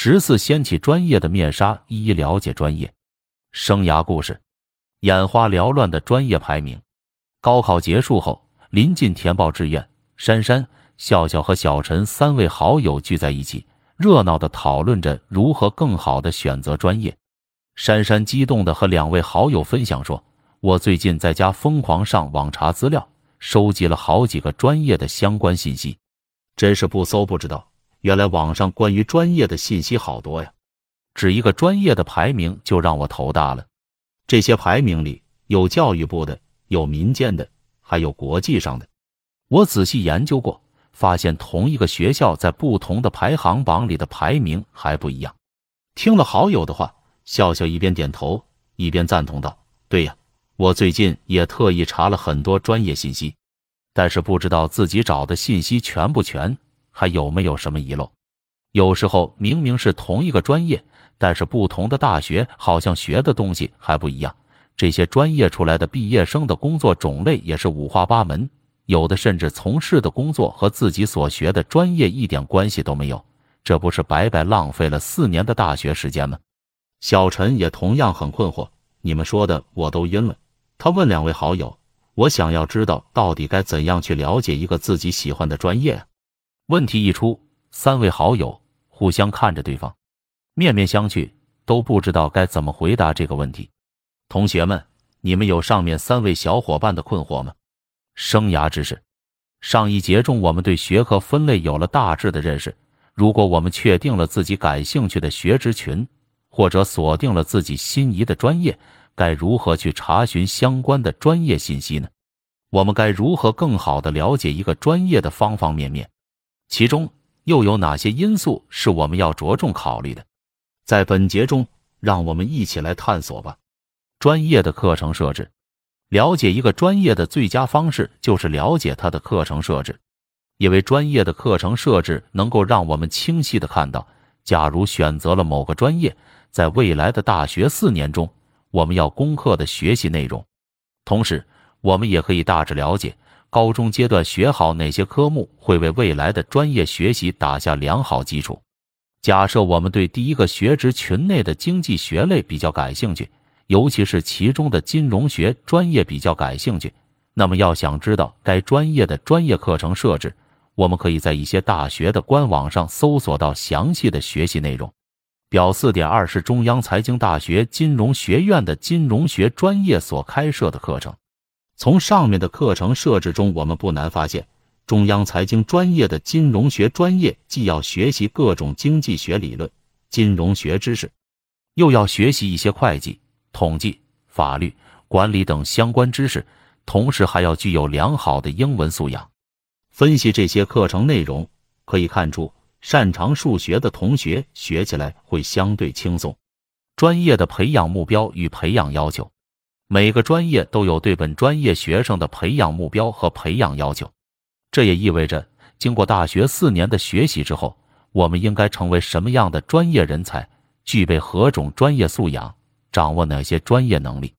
十四掀起专业的面纱，一一了解专业生涯故事。眼花缭乱的专业排名。高考结束后，临近填报志愿，珊珊、笑笑和小陈三位好友聚在一起，热闹的讨论着如何更好的选择专业。珊珊激动的和两位好友分享说：“我最近在家疯狂上网查资料，收集了好几个专业的相关信息，真是不搜不知道。”原来网上关于专业的信息好多呀，只一个专业的排名就让我头大了。这些排名里有教育部的，有民间的，还有国际上的。我仔细研究过，发现同一个学校在不同的排行榜里的排名还不一样。听了好友的话，笑笑一边点头一边赞同道：“对呀，我最近也特意查了很多专业信息，但是不知道自己找的信息全不全。”还有没有什么遗漏？有时候明明是同一个专业，但是不同的大学好像学的东西还不一样。这些专业出来的毕业生的工作种类也是五花八门，有的甚至从事的工作和自己所学的专业一点关系都没有，这不是白白浪费了四年的大学时间吗？小陈也同样很困惑，你们说的我都晕了。他问两位好友：“我想要知道到底该怎样去了解一个自己喜欢的专业？”问题一出，三位好友互相看着对方，面面相觑，都不知道该怎么回答这个问题。同学们，你们有上面三位小伙伴的困惑吗？生涯知识，上一节中我们对学科分类有了大致的认识。如果我们确定了自己感兴趣的学职群，或者锁定了自己心仪的专业，该如何去查询相关的专业信息呢？我们该如何更好的了解一个专业的方方面面？其中又有哪些因素是我们要着重考虑的？在本节中，让我们一起来探索吧。专业的课程设置，了解一个专业的最佳方式就是了解它的课程设置，因为专业的课程设置能够让我们清晰的看到，假如选择了某个专业，在未来的大学四年中，我们要攻克的学习内容。同时，我们也可以大致了解。高中阶段学好哪些科目会为未来的专业学习打下良好基础？假设我们对第一个学职群内的经济学类比较感兴趣，尤其是其中的金融学专业比较感兴趣，那么要想知道该专业的专业课程设置，我们可以在一些大学的官网上搜索到详细的学习内容。表四点二是中央财经大学金融学院的金融学专业所开设的课程。从上面的课程设置中，我们不难发现，中央财经专业的金融学专业既要学习各种经济学理论、金融学知识，又要学习一些会计、统计、法律、管理等相关知识，同时还要具有良好的英文素养。分析这些课程内容，可以看出，擅长数学的同学学起来会相对轻松。专业的培养目标与培养要求。每个专业都有对本专业学生的培养目标和培养要求，这也意味着，经过大学四年的学习之后，我们应该成为什么样的专业人才，具备何种专业素养，掌握哪些专业能力。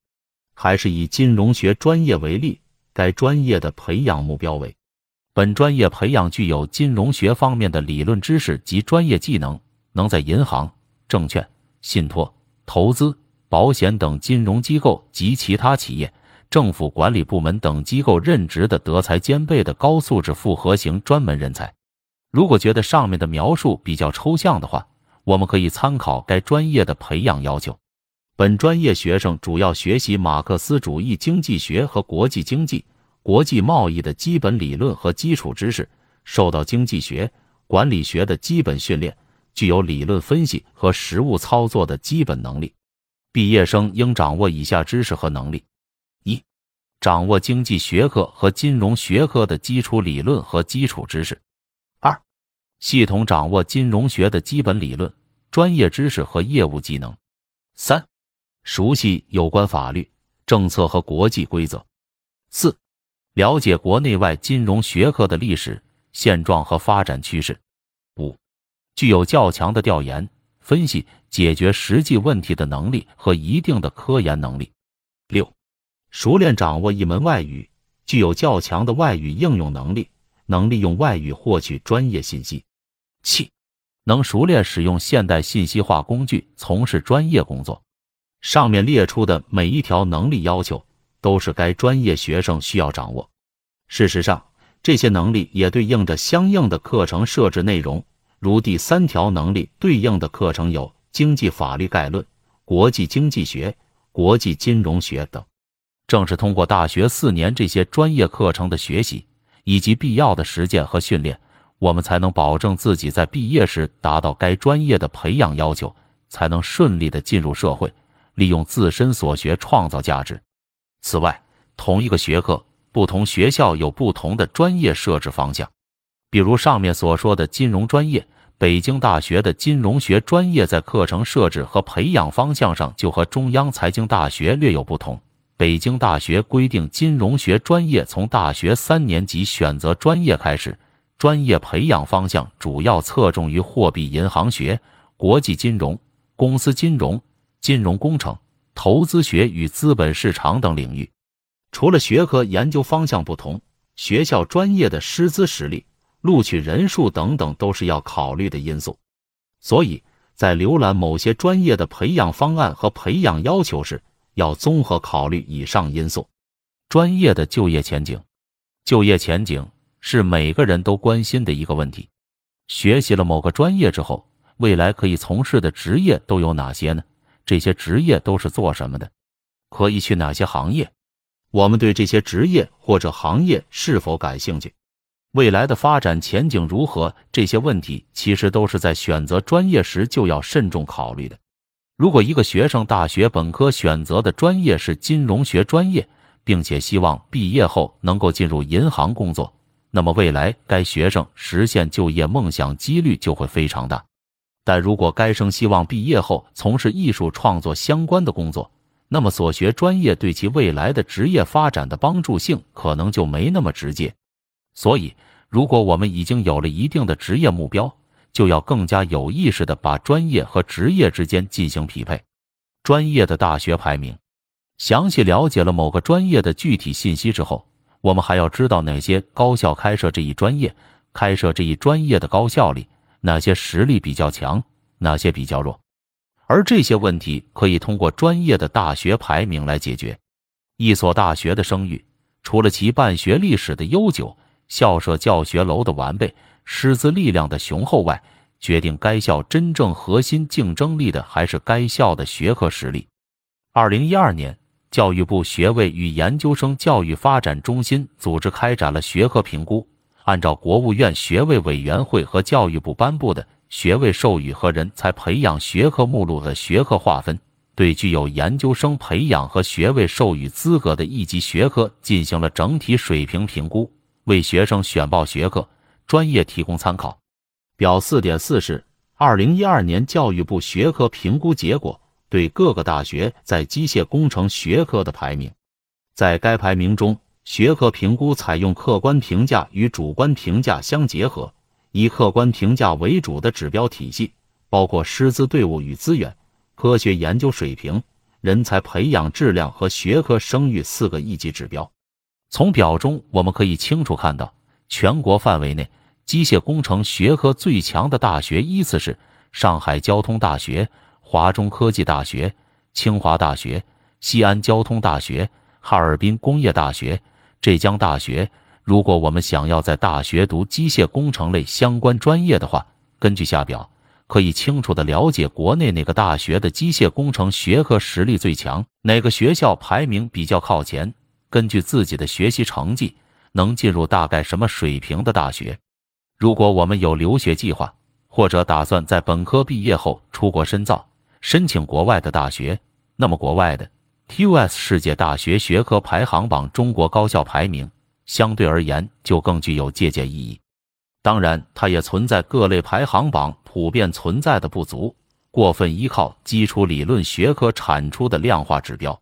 还是以金融学专业为例，该专业的培养目标为：本专业培养具有金融学方面的理论知识及专业技能，能在银行、证券、信托、投资。保险等金融机构及其他企业、政府管理部门等机构任职的德才兼备的高素质复合型专门人才。如果觉得上面的描述比较抽象的话，我们可以参考该专业的培养要求。本专业学生主要学习马克思主义经济学和国际经济、国际贸易的基本理论和基础知识，受到经济学、管理学的基本训练，具有理论分析和实务操作的基本能力。毕业生应掌握以下知识和能力：一、掌握经济学科和金融学科的基础理论和基础知识；二、系统掌握金融学的基本理论、专业知识和业务技能；三、熟悉有关法律、政策和国际规则；四、了解国内外金融学科的历史现状和发展趋势；五、具有较强的调研。分析解决实际问题的能力和一定的科研能力。六，熟练掌握一门外语，具有较强的外语应用能力，能利用外语获取专业信息。七，能熟练使用现代信息化工具，从事专业工作。上面列出的每一条能力要求，都是该专业学生需要掌握。事实上，这些能力也对应着相应的课程设置内容，如第三条能力对应的课程有经济法律概论、国际经济学、国际金融学等。正是通过大学四年这些专业课程的学习，以及必要的实践和训练，我们才能保证自己在毕业时达到该专业的培养要求，才能顺利的进入社会，利用自身所学创造价值。此外，同一个学科，不同学校有不同的专业设置方向。比如上面所说的金融专业，北京大学的金融学专业在课程设置和培养方向上就和中央财经大学略有不同。北京大学规定，金融学专业从大学三年级选择专业开始，专业培养方向主要侧重于货币银行学、国际金融、公司金融、金融工程、投资学与资本市场等领域。除了学科研究方向不同，学校专业的师资实力、录取人数等等都是要考虑的因素。所以在浏览某些专业的培养方案和培养要求时，要综合考虑以上因素。专业的就业前景，就业前景是每个人都关心的一个问题。学习了某个专业之后，未来可以从事的职业都有哪些呢？这些职业都是做什么的？可以去哪些行业？我们对这些职业或者行业是否感兴趣？未来的发展前景如何？这些问题其实都是在选择专业时就要慎重考虑的。如果一个学生大学本科选择的专业是金融学专业，并且希望毕业后能够进入银行工作，那么未来该学生实现就业梦想几率就会非常大。但如果该生希望毕业后从事艺术创作相关的工作，那么所学专业对其未来的职业发展的帮助性可能就没那么直接。所以，如果我们已经有了一定的职业目标，就要更加有意识的把专业和职业之间进行匹配。专业的大学排名，详细了解了某个专业的具体信息之后，我们还要知道哪些高校开设这一专业，开设这一专业的高校里哪些实力比较强，哪些比较弱。而这些问题可以通过专业的大学排名来解决。一所大学的声誉，除了其办学历史的悠久、校舍教学楼的完备。师资力量的雄厚外，决定该校真正核心竞争力的还是该校的学科实力。二零一二年，教育部学位与研究生教育发展中心组织开展了学科评估，按照国务院学位委员会和教育部颁布的学位授予和人才培养学科目录的学科划分，对具有研究生培养和学位授予资格的一级学科进行了整体水平评估，为学生选报学科。专业提供参考。表四点四是二零一二年教育部学科评估结果对各个大学在机械工程学科的排名。在该排名中，学科评估采用客观评价与主观评价相结合，以客观评价为主的指标体系，包括师资队伍与资源、科学研究水平、人才培养质量和学科声誉四个一级指标。从表中我们可以清楚看到，全国范围内。机械工程学科最强的大学依次是上海交通大学、华中科技大学、清华大学、西安交通大学、哈尔滨工业大学、浙江大学。如果我们想要在大学读机械工程类相关专业的话，根据下表可以清楚的了解国内哪个大学的机械工程学科实力最强，哪个学校排名比较靠前。根据自己的学习成绩，能进入大概什么水平的大学。如果我们有留学计划，或者打算在本科毕业后出国深造，申请国外的大学，那么国外的 TUS 世界大学学科排行榜中国高校排名相对而言就更具有借鉴意义。当然，它也存在各类排行榜普遍存在的不足，过分依靠基础理论学科产出的量化指标。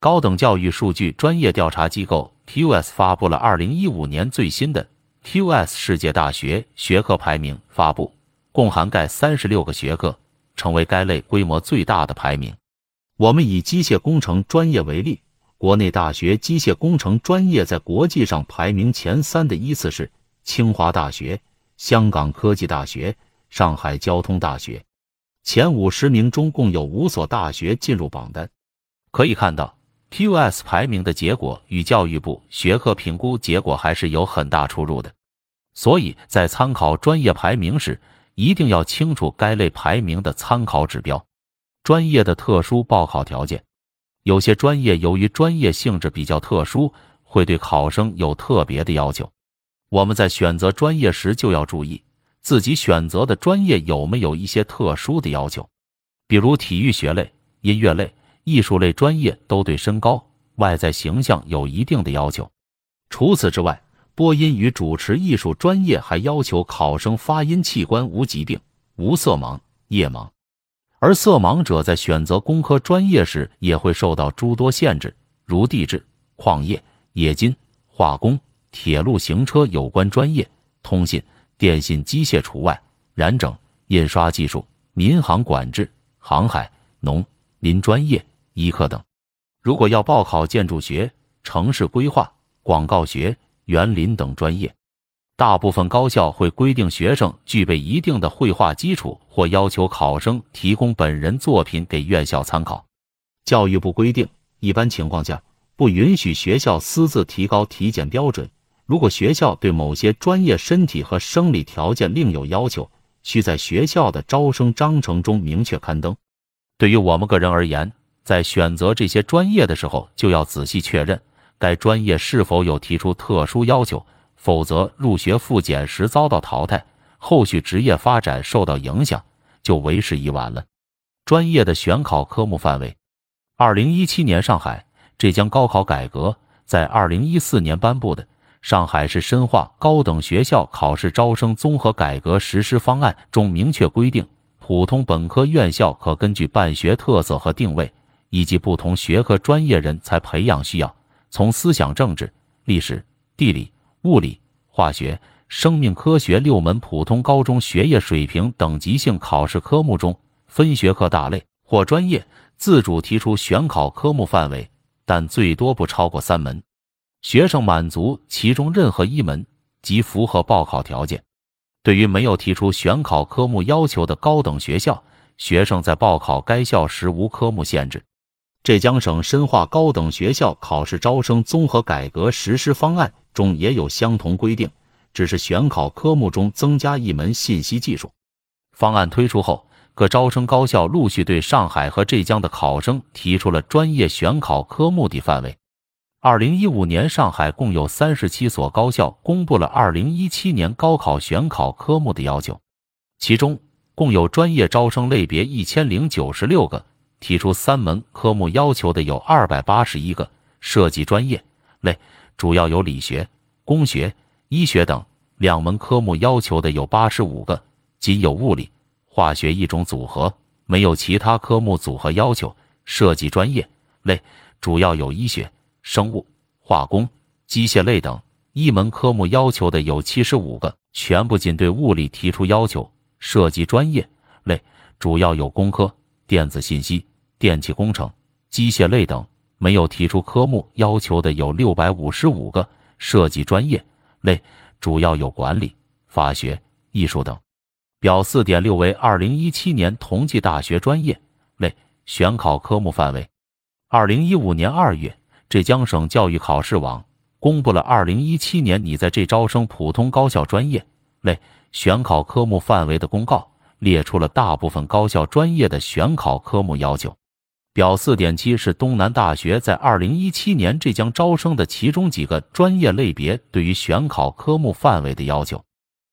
高等教育数据专业调查机构 TUS 发布了二零一五年最新的。QS 世界大学学科排名发布，共涵盖三十六个学科，成为该类规模最大的排名。我们以机械工程专业为例，国内大学机械工程专业在国际上排名前三的依次是清华大学、香港科技大学、上海交通大学。前五十名中共有五所大学进入榜单。可以看到，QS 排名的结果与教育部学科评估结果还是有很大出入的。所以在参考专业排名时，一定要清楚该类排名的参考指标。专业的特殊报考条件，有些专业由于专业性质比较特殊，会对考生有特别的要求。我们在选择专业时就要注意自己选择的专业有没有一些特殊的要求，比如体育学类、音乐类、艺术类专业都对身高、外在形象有一定的要求。除此之外，播音与主持艺术专业还要求考生发音器官无疾病、无色盲、夜盲。而色盲者在选择工科专业时也会受到诸多限制，如地质、矿业、冶金、化工、铁路行车有关专业、通信、电信、机械除外，染整、印刷技术、民航管制、航海、农林专业、医科等。如果要报考建筑学、城市规划、广告学、园林等专业。大部分高校会规定学生具备一定的绘画基础，或要求考生提供本人作品给院校参考。教育部规定，一般情况下不允许学校私自提高体检标准。如果学校对某些专业身体和生理条件另有要求，需在学校的招生章程中明确刊登。对于我们个人而言，在选择这些专业的时候，就要仔细确认该专业是否有提出特殊要求。否则，入学复检时遭到淘汰，后续职业发展受到影响，就为时已晚了。专业的选考科目范围：二零一七年上海浙江高考改革在二零一四年颁布的《上海市深化高等学校考试招生综合改革实施方案》中明确规定，普通本科院校可根据办学特色和定位，以及不同学科专业人才培养需要，从思想政治、历史、地理。物理、化学、生命科学六门普通高中学业水平等级性考试科目中，分学科大类或专业自主提出选考科目范围，但最多不超过三门。学生满足其中任何一门即符合报考条件。对于没有提出选考科目要求的高等学校，学生在报考该校时无科目限制。浙江省深化高等学校考试招生综合改革实施方案。中也有相同规定，只是选考科目中增加一门信息技术。方案推出后，各招生高校陆续对上海和浙江的考生提出了专业选考科目的范围。二零一五年，上海共有三十七所高校公布了二零一七年高考选考科目的要求，其中共有专业招生类别一千零九十六个，提出三门科目要求的有二百八十一个，设计专业类。主要有理学、工学、医学等两门科目要求的有八十五个，仅有物理、化学一种组合，没有其他科目组合要求。设计专业类主要有医学、生物、化工、机械类等一门科目要求的有七十五个，全部仅对物理提出要求。设计专业类主要有工科、电子信息、电气工程、机械类等。没有提出科目要求的有六百五十五个，设计专业类主要有管理、法学、艺术等。表四点六为二零一七年同济大学专业类选考科目范围。二零一五年二月，浙江省教育考试网公布了二零一七年拟在浙招生普通高校专业类选考科目范围的公告，列出了大部分高校专业的选考科目要求。表四点七是东南大学在二零一七年浙江招生的其中几个专业类别对于选考科目范围的要求，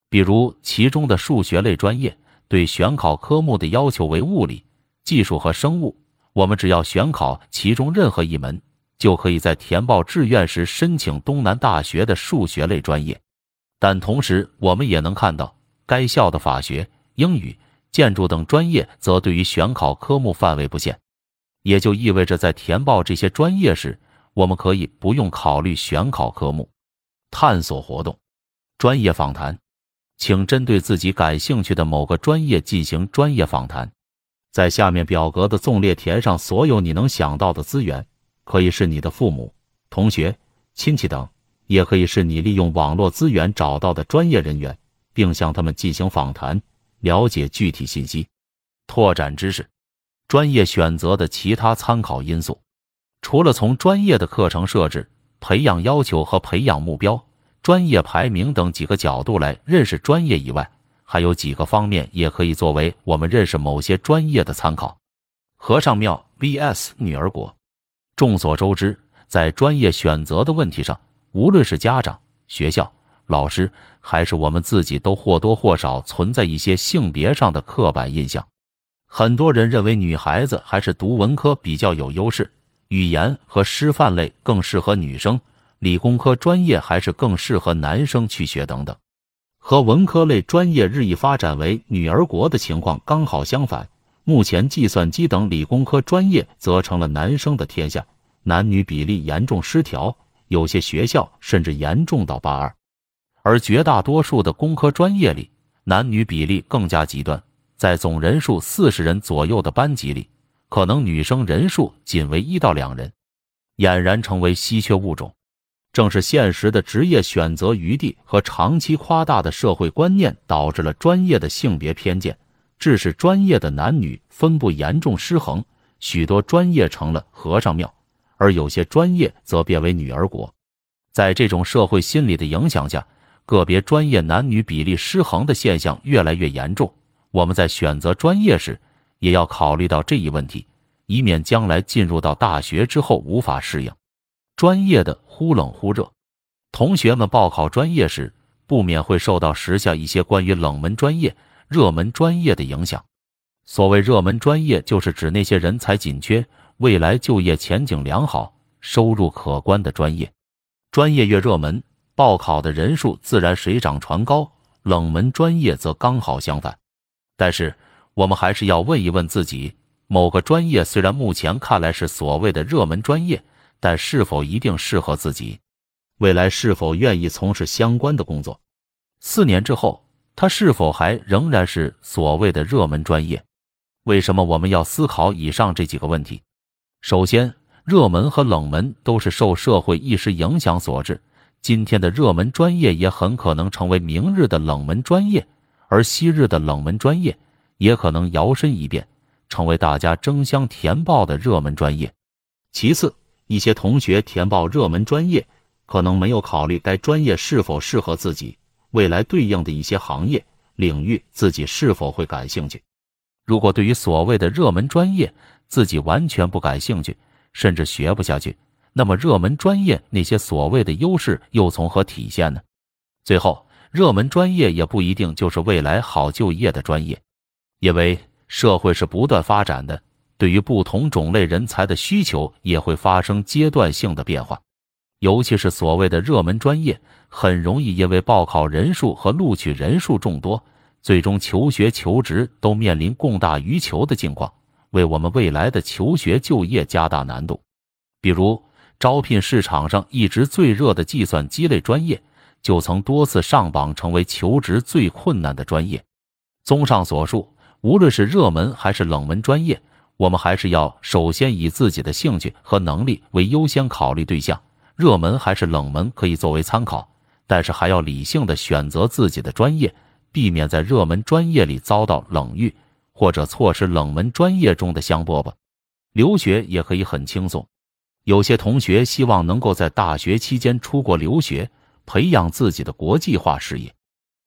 比如其中的数学类专业对选考科目的要求为物理、技术和生物。我们只要选考其中任何一门，就可以在填报志愿时申请东南大学的数学类专业。但同时，我们也能看到该校的法学、英语、建筑等专业则对于选考科目范围不限。也就意味着，在填报这些专业时，我们可以不用考虑选考科目。探索活动，专业访谈，请针对自己感兴趣的某个专业进行专业访谈。在下面表格的纵列填上所有你能想到的资源，可以是你的父母、同学、亲戚等，也可以是你利用网络资源找到的专业人员，并向他们进行访谈。了解具体信息，拓展知识。专业选择的其他参考因素，除了从专业的课程设置、培养要求和培养目标、专业排名等几个角度来认识专业以外，还有几个方面也可以作为我们认识某些专业的参考。和尚庙 vs 女儿国。众所周知，在专业选择的问题上，无论是家长、学校、老师，还是我们自己，都或多或少存在一些性别上的刻板印象。很多人认为女孩子还是读文科比较有优势，语言和师范类更适合女生，理工科专业还是更适合男生去学等等。和文科类专业日益发展为女儿国的情况刚好相反。目前，计算机等理工科专业则成了男生的天下，男女比例严重失调，有些学校甚至严重到八二。而绝大多数的工科专业里，男女比例更加极端，在总人数四十人左右的班级里，可能女生人数仅为一到两人，俨然成为稀缺物种。正是现实的职业选择余地和长期夸大的社会观念，导致了专业的性别偏见。致使专业的男女分布严重失衡，许多专业成了和尚庙，而有些专业则变为女儿国。在这种社会心理的影响下，个别专业男女比例失衡的现象越来越严重。我们在选择专业时，也要考虑到这一问题，以免将来进入到大学之后无法适应专业的忽冷忽热。同学们报考专业时，不免会受到时下一些关于冷门专业。热门专业的影响，所谓热门专业，就是指那些人才紧缺、未来就业前景良好、收入可观的专业。专业越热门，报考的人数自然水涨船高；冷门专业则刚好相反。但是，我们还是要问一问自己：某个专业虽然目前看来是所谓的热门专业，但是否一定适合自己？未来是否愿意从事相关的工作？四年之后。它是否还仍然是所谓的热门专业？为什么我们要思考以上这几个问题？首先，热门和冷门都是受社会意识影响所致。今天的热门专业也很可能成为明日的冷门专业，而昔日的冷门专业也可能摇身一变，成为大家争相填报的热门专业。其次，一些同学填报热门专业，可能没有考虑该专业是否适合自己。未来对应的一些行业领域，自己是否会感兴趣？如果对于所谓的热门专业自己完全不感兴趣，甚至学不下去，那么热门专业那些所谓的优势又从何体现呢？最后，热门专业也不一定就是未来好就业的专业，因为社会是不断发展的，对于不同种类人才的需求也会发生阶段性的变化。尤其是所谓的热门专业，很容易因为报考人数和录取人数众多，最终求学求职都面临供大于求的境况，为我们未来的求学就业加大难度。比如，招聘市场上一直最热的计算机类专业，就曾多次上榜成为求职最困难的专业。综上所述，无论是热门还是冷门专业，我们还是要首先以自己的兴趣和能力为优先考虑对象。热门还是冷门可以作为参考，但是还要理性的选择自己的专业，避免在热门专业里遭到冷遇，或者错失冷门专业中的香饽饽。留学也可以很轻松，有些同学希望能够在大学期间出国留学，培养自己的国际化事业。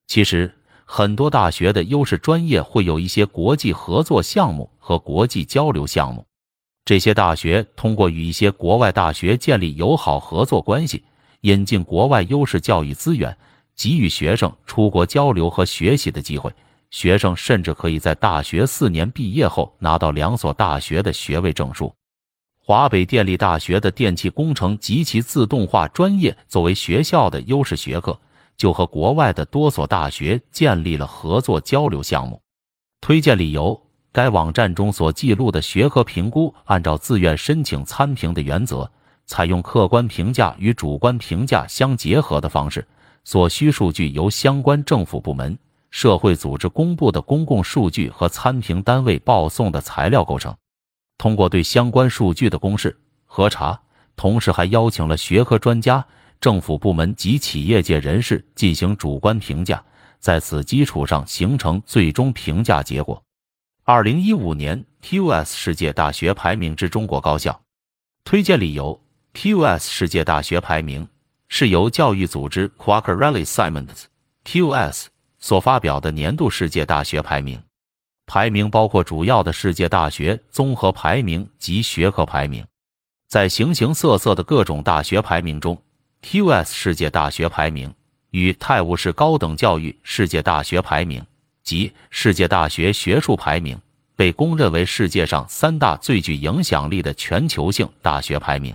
其实很多大学的优势专业会有一些国际合作项目和国际交流项目。这些大学通过与一些国外大学建立友好合作关系，引进国外优势教育资源，给予学生出国交流和学习的机会。学生甚至可以在大学四年毕业后拿到两所大学的学位证书。华北电力大学的电气工程及其自动化专业作为学校的优势学科，就和国外的多所大学建立了合作交流项目。推荐理由。该网站中所记录的学科评估，按照自愿申请参评的原则，采用客观评价与主观评价相结合的方式。所需数据由相关政府部门、社会组织公布的公共数据和参评单位报送的材料构成。通过对相关数据的公示核查，同时还邀请了学科专家、政府部门及企业界人士进行主观评价。在此基础上形成最终评价结果。二零一五年 TUS 世界大学排名之中国高校推荐理由：TUS 世界大学排名是由教育组织 Quacquarelli Simons TUS 所发表的年度世界大学排名。排名包括主要的世界大学综合排名及学科排名。在形形色色的各种大学排名中，TUS 世界大学排名。与泰晤士高等教育世界大学排名及世界大学学术排名被公认为世界上三大最具影响力的全球性大学排名。